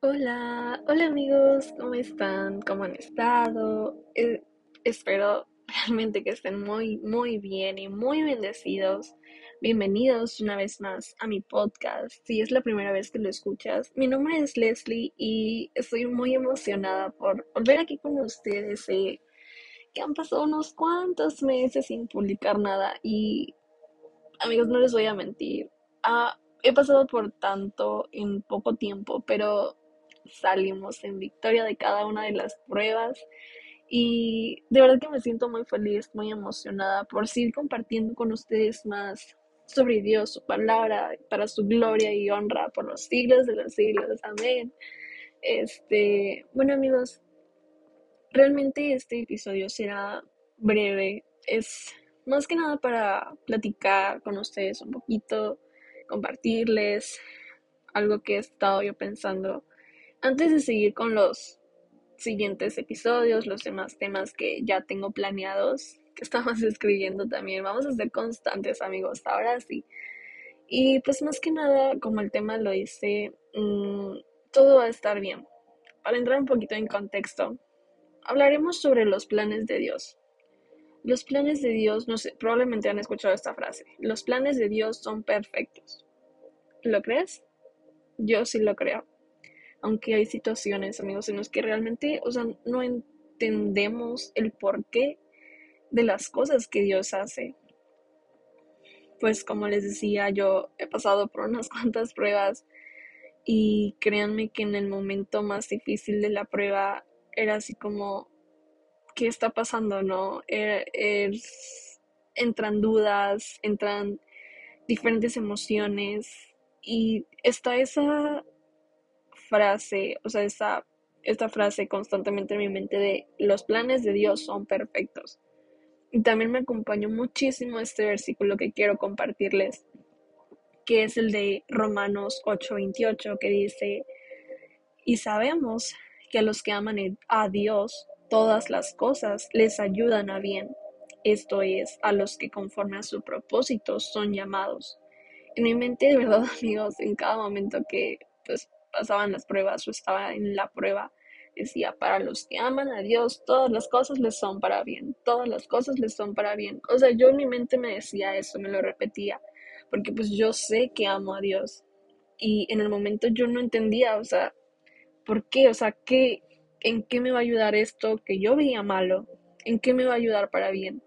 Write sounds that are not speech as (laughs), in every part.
Hola, hola amigos, ¿cómo están? ¿Cómo han estado? Eh, espero realmente que estén muy, muy bien y muy bendecidos. Bienvenidos una vez más a mi podcast. Si es la primera vez que lo escuchas, mi nombre es Leslie y estoy muy emocionada por volver aquí con ustedes. Sé que han pasado unos cuantos meses sin publicar nada y amigos, no les voy a mentir. Ah, he pasado por tanto en poco tiempo, pero salimos en victoria de cada una de las pruebas. Y de verdad que me siento muy feliz, muy emocionada por seguir compartiendo con ustedes más sobre Dios, su palabra, para su gloria y honra por los siglos de los siglos. Amén. Este, bueno amigos, realmente este episodio será breve. Es más que nada para platicar con ustedes un poquito, compartirles algo que he estado yo pensando antes de seguir con los siguientes episodios, los demás temas que ya tengo planeados, que estamos (laughs) escribiendo también, vamos a ser constantes amigos, ahora sí. Y pues más que nada, como el tema lo dice, mmm, todo va a estar bien. Para entrar un poquito en contexto, hablaremos sobre los planes de Dios. Los planes de Dios, no sé, probablemente han escuchado esta frase. Los planes de Dios son perfectos. ¿Lo crees? Yo sí lo creo aunque hay situaciones, amigos, en las que realmente, o sea, no entendemos el porqué de las cosas que Dios hace. Pues como les decía, yo he pasado por unas (laughs) cuantas pruebas y créanme que en el momento más difícil de la prueba era así como, ¿qué está pasando? ¿No? Er, er, entran dudas, entran diferentes emociones y está esa frase, o sea, esta, frase constantemente en mi mente de los planes de Dios son perfectos. Y también me acompañó muchísimo este versículo que quiero compartirles, que es el de Romanos 8:28, que dice, y sabemos que a los que aman a Dios, todas las cosas les ayudan a bien. Esto es, a los que conforme a su propósito son llamados. En mi mente, de verdad, (laughs) amigos, en cada momento que pues pasaban las pruebas o estaba en la prueba, decía, para los que aman a Dios, todas las cosas les son para bien, todas las cosas les son para bien. O sea, yo en mi mente me decía eso, me lo repetía, porque pues yo sé que amo a Dios. Y en el momento yo no entendía, o sea, ¿por qué? O sea, ¿qué, ¿en qué me va a ayudar esto que yo veía malo? ¿En qué me va a ayudar para bien?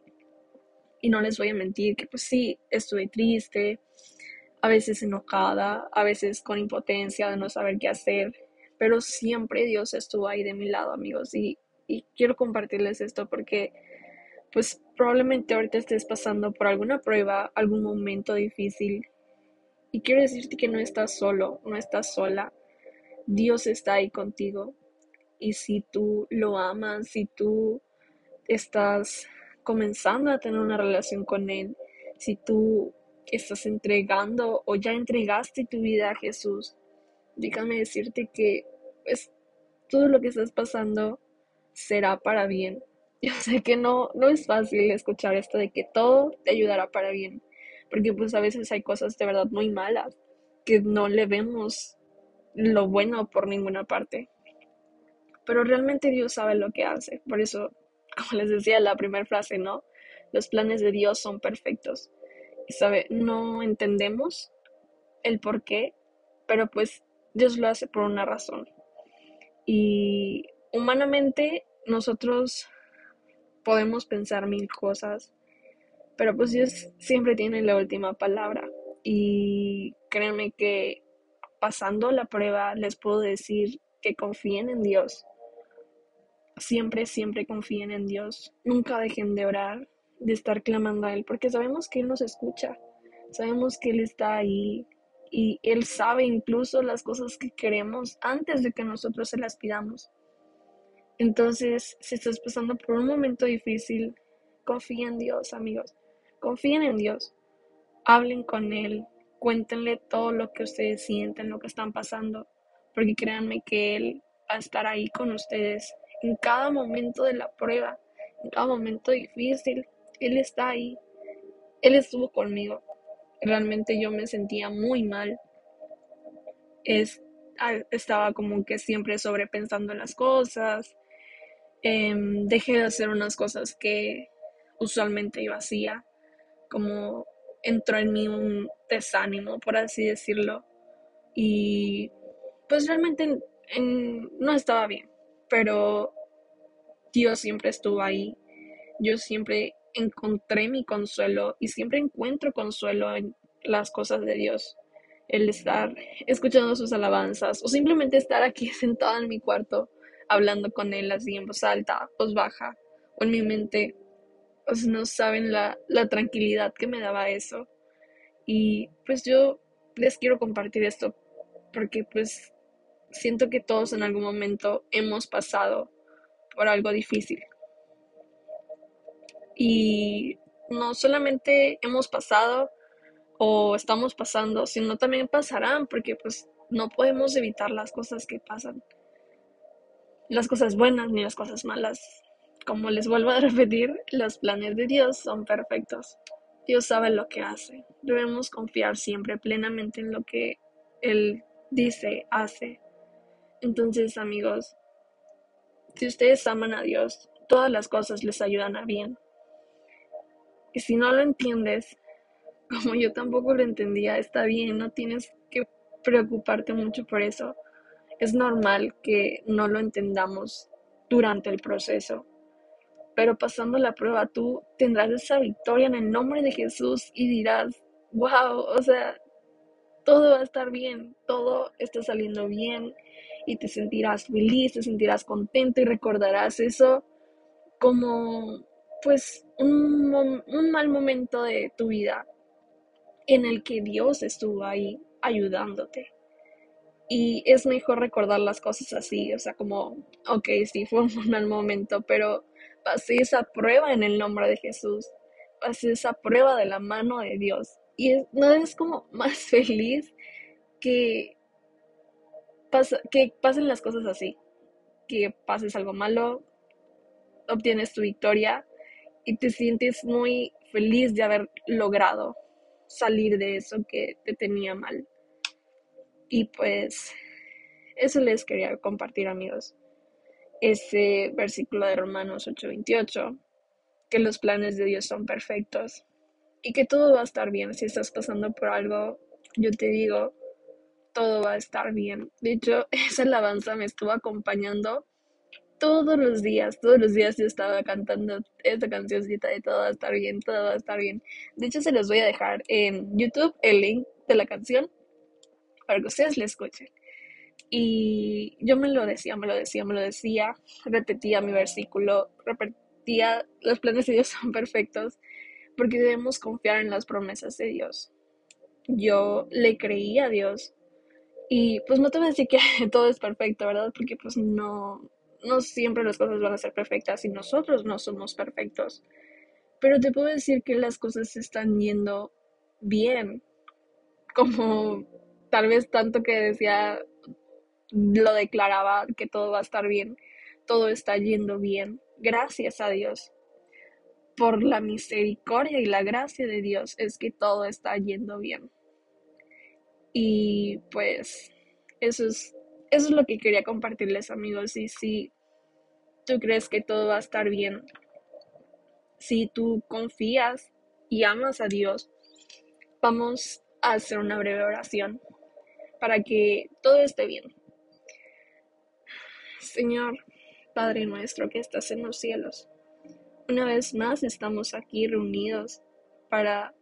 Y no les voy a mentir que pues sí, estuve triste, a veces enojada, a veces con impotencia de no saber qué hacer, pero siempre Dios estuvo ahí de mi lado, amigos, y, quiero compartirles esto porque pues probablemente ahorita estés pasando por alguna prueba, algún momento difícil, y quiero decirte que no estás solo, no estás sola, Dios está ahí contigo, y si tú lo amas, si tú estás comenzando a tener una relación con Él, si tú estás entregando o ya entregaste tu vida a Jesús, déjame decirte que pues, todo lo que estás pasando será para bien. (laughs) Yo sé que no, no es fácil escuchar esto de que todo te ayudará para bien, porque pues a veces hay cosas de verdad muy malas que no le vemos lo bueno por ninguna parte. Pero realmente Dios sabe lo que hace. Por eso, (laughs) como les decía la primera frase, ¿no? Los planes de Dios son perfectos. ¿Sabe? No entendemos el por qué, pero pues Dios lo hace por una razón. Y humanamente nosotros podemos pensar mil cosas, pero pues Dios siempre tiene la última palabra. Y créanme que pasando la prueba les puedo decir que confíen en Dios. Siempre, siempre confíen en Dios. Nunca dejen de orar de estar clamando a Él, porque sabemos que Él nos escucha, sabemos que Él está ahí y Él sabe incluso las cosas que queremos antes de que nosotros se las pidamos. Entonces, si estás pasando por un momento difícil, confía en Dios, amigos, confíen en Dios, hablen con Él, cuéntenle todo lo que ustedes sienten, lo que están pasando, porque créanme que Él va a estar ahí con ustedes en cada momento de la prueba, en cada momento difícil, él está ahí. Él estuvo conmigo. Realmente yo me sentía muy mal. Es, estaba como que siempre sobrepensando en las cosas. Em, dejé de hacer unas cosas que usualmente yo hacía, como entró en mí un desánimo, por así decirlo, y pues realmente no estaba bien, pero Dios siempre estuvo ahí, yo siempre encontré mi consuelo y siempre encuentro consuelo en las cosas de Dios. El estar escuchando sus alabanzas o simplemente estar aquí (laughs) sentada en mi cuarto hablando con Él así en voz alta, voz baja o en mi mente. Pues no saben la, la tranquilidad que me daba eso. Y pues yo les quiero compartir esto porque pues siento que todos en algún momento hemos pasado por algo difícil. Y no solamente hemos pasado o estamos pasando, sino también pasarán, porque pues no podemos evitar las cosas que pasan. Las cosas buenas ni las cosas malas. Como les vuelvo a (laughs) repetir, los planes de Dios son perfectos. Dios sabe lo que hace. Debemos confiar siempre plenamente en lo que Él dice, hace. Entonces, amigos, si ustedes aman a Dios, todas las cosas les ayudan a bien. Y si no lo entiendes, (laughs) como yo tampoco lo entendía, está bien, no tienes que preocuparte mucho por eso. Es normal que no lo entendamos durante el proceso, pero pasando la prueba tú tendrás esa victoria en el nombre de Jesús y dirás, wow, o sea, todo va a estar bien, todo está saliendo bien y te sentirás feliz, te sentirás contento y recordarás eso como pues un, mal momento de tu vida en el que Dios estuvo ahí ayudándote. Y es mejor recordar las cosas así, o sea, como, ok, sí, fue un (laughs) mal momento, pero pasé esa prueba en el nombre de Jesús, pasé esa prueba de la mano de Dios. Y no es como (laughs) más feliz que, que pasen las cosas así, que pases algo malo, obtienes tu victoria y te sientes muy feliz de haber logrado salir de eso que te tenía mal. Y pues eso les quería compartir amigos. Ese versículo de Romanos 8:28, que los planes de Dios son perfectos y que todo va a estar bien. Si estás pasando por algo, yo te digo, todo va a estar bien. De hecho, (laughs) esa alabanza me estuvo acompañando todos los días, todos los días yo estaba cantando esta cancioncita de todo va a estar bien, todo va a estar bien. De hecho, se los voy a dejar en YouTube el link de la canción para que ustedes la escuchen. Y yo me lo decía, me lo decía, me lo decía, repetía mi versículo, repetía, los planes de Dios (laughs) son perfectos, porque debemos confiar en las promesas de Dios. Yo le creí a Dios y pues no te voy a decir que (laughs) todo es perfecto, ¿verdad? Porque pues no, no siempre las cosas van a ser perfectas y nosotros no somos perfectos. Pero te puedo decir que las cosas están yendo bien. Como tal vez tanto que decía, lo declaraba que todo va a estar bien. Todo está yendo bien. Gracias a Dios. Por la misericordia y la gracia de Dios es que todo está yendo bien. Y pues eso es eso es lo que quería compartirles, amigos. Y si tú crees que todo va a estar bien, si tú confías y amas a Dios, vamos a hacer una breve oración para que todo esté bien. Señor, Padre nuestro que estás en los cielos, una vez más estamos aquí reunidos para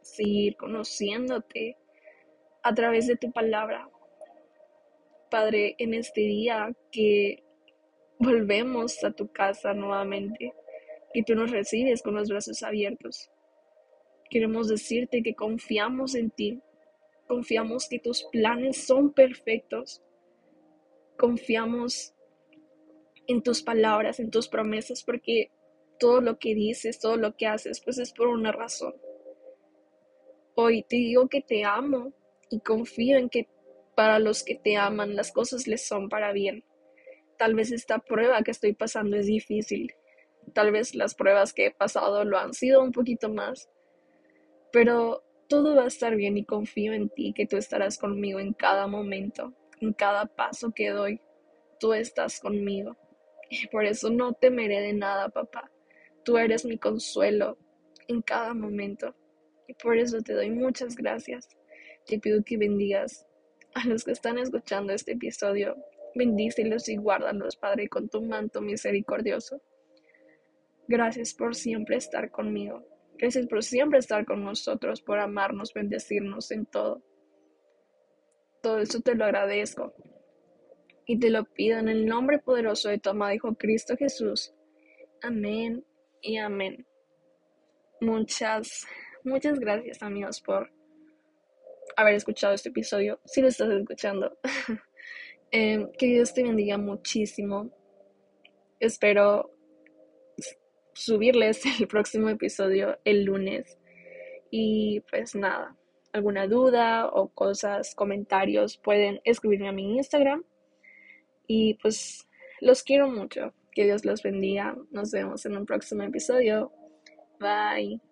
seguir conociéndote a través de tu palabra. Padre, en este día que volvemos a tu casa nuevamente y tú nos recibes con los brazos abiertos. Queremos decirte que confiamos en ti, confiamos que tus planes son perfectos, confiamos en tus palabras, en tus promesas, porque todo lo que dices, todo lo que haces, pues es por una razón. Hoy te digo que te amo y confío en que para los que te aman, las cosas les son para bien. Tal vez esta prueba que estoy pasando es difícil. Tal vez las pruebas que he pasado lo han sido un poquito más. Pero todo va a estar bien y confío en ti, que tú estarás conmigo en cada momento. En cada paso que doy, tú estás conmigo. Y por eso no temeré de nada, papá. Tú eres mi consuelo en cada momento. Y por eso te doy muchas gracias. Te pido que bendigas a los que están escuchando este episodio. Bendícelos y guárdalos, Padre, con tu manto misericordioso. Gracias por siempre estar conmigo. Gracias por siempre estar con nosotros, por amarnos, bendecirnos en todo. Todo eso te lo agradezco. Y te lo pido en el nombre poderoso de tu amado Hijo Cristo Jesús. Amén y amén. Muchas, muchas gracias amigos por haber escuchado este episodio. Si lo estás escuchando. (laughs) eh, que Dios te bendiga muchísimo. Espero subirles (laughs) el próximo episodio el lunes. Y pues nada, alguna duda o cosas, comentarios, pueden escribirme a mi Instagram. Y pues los quiero mucho. Que Dios los bendiga. Nos vemos en un próximo episodio. Bye.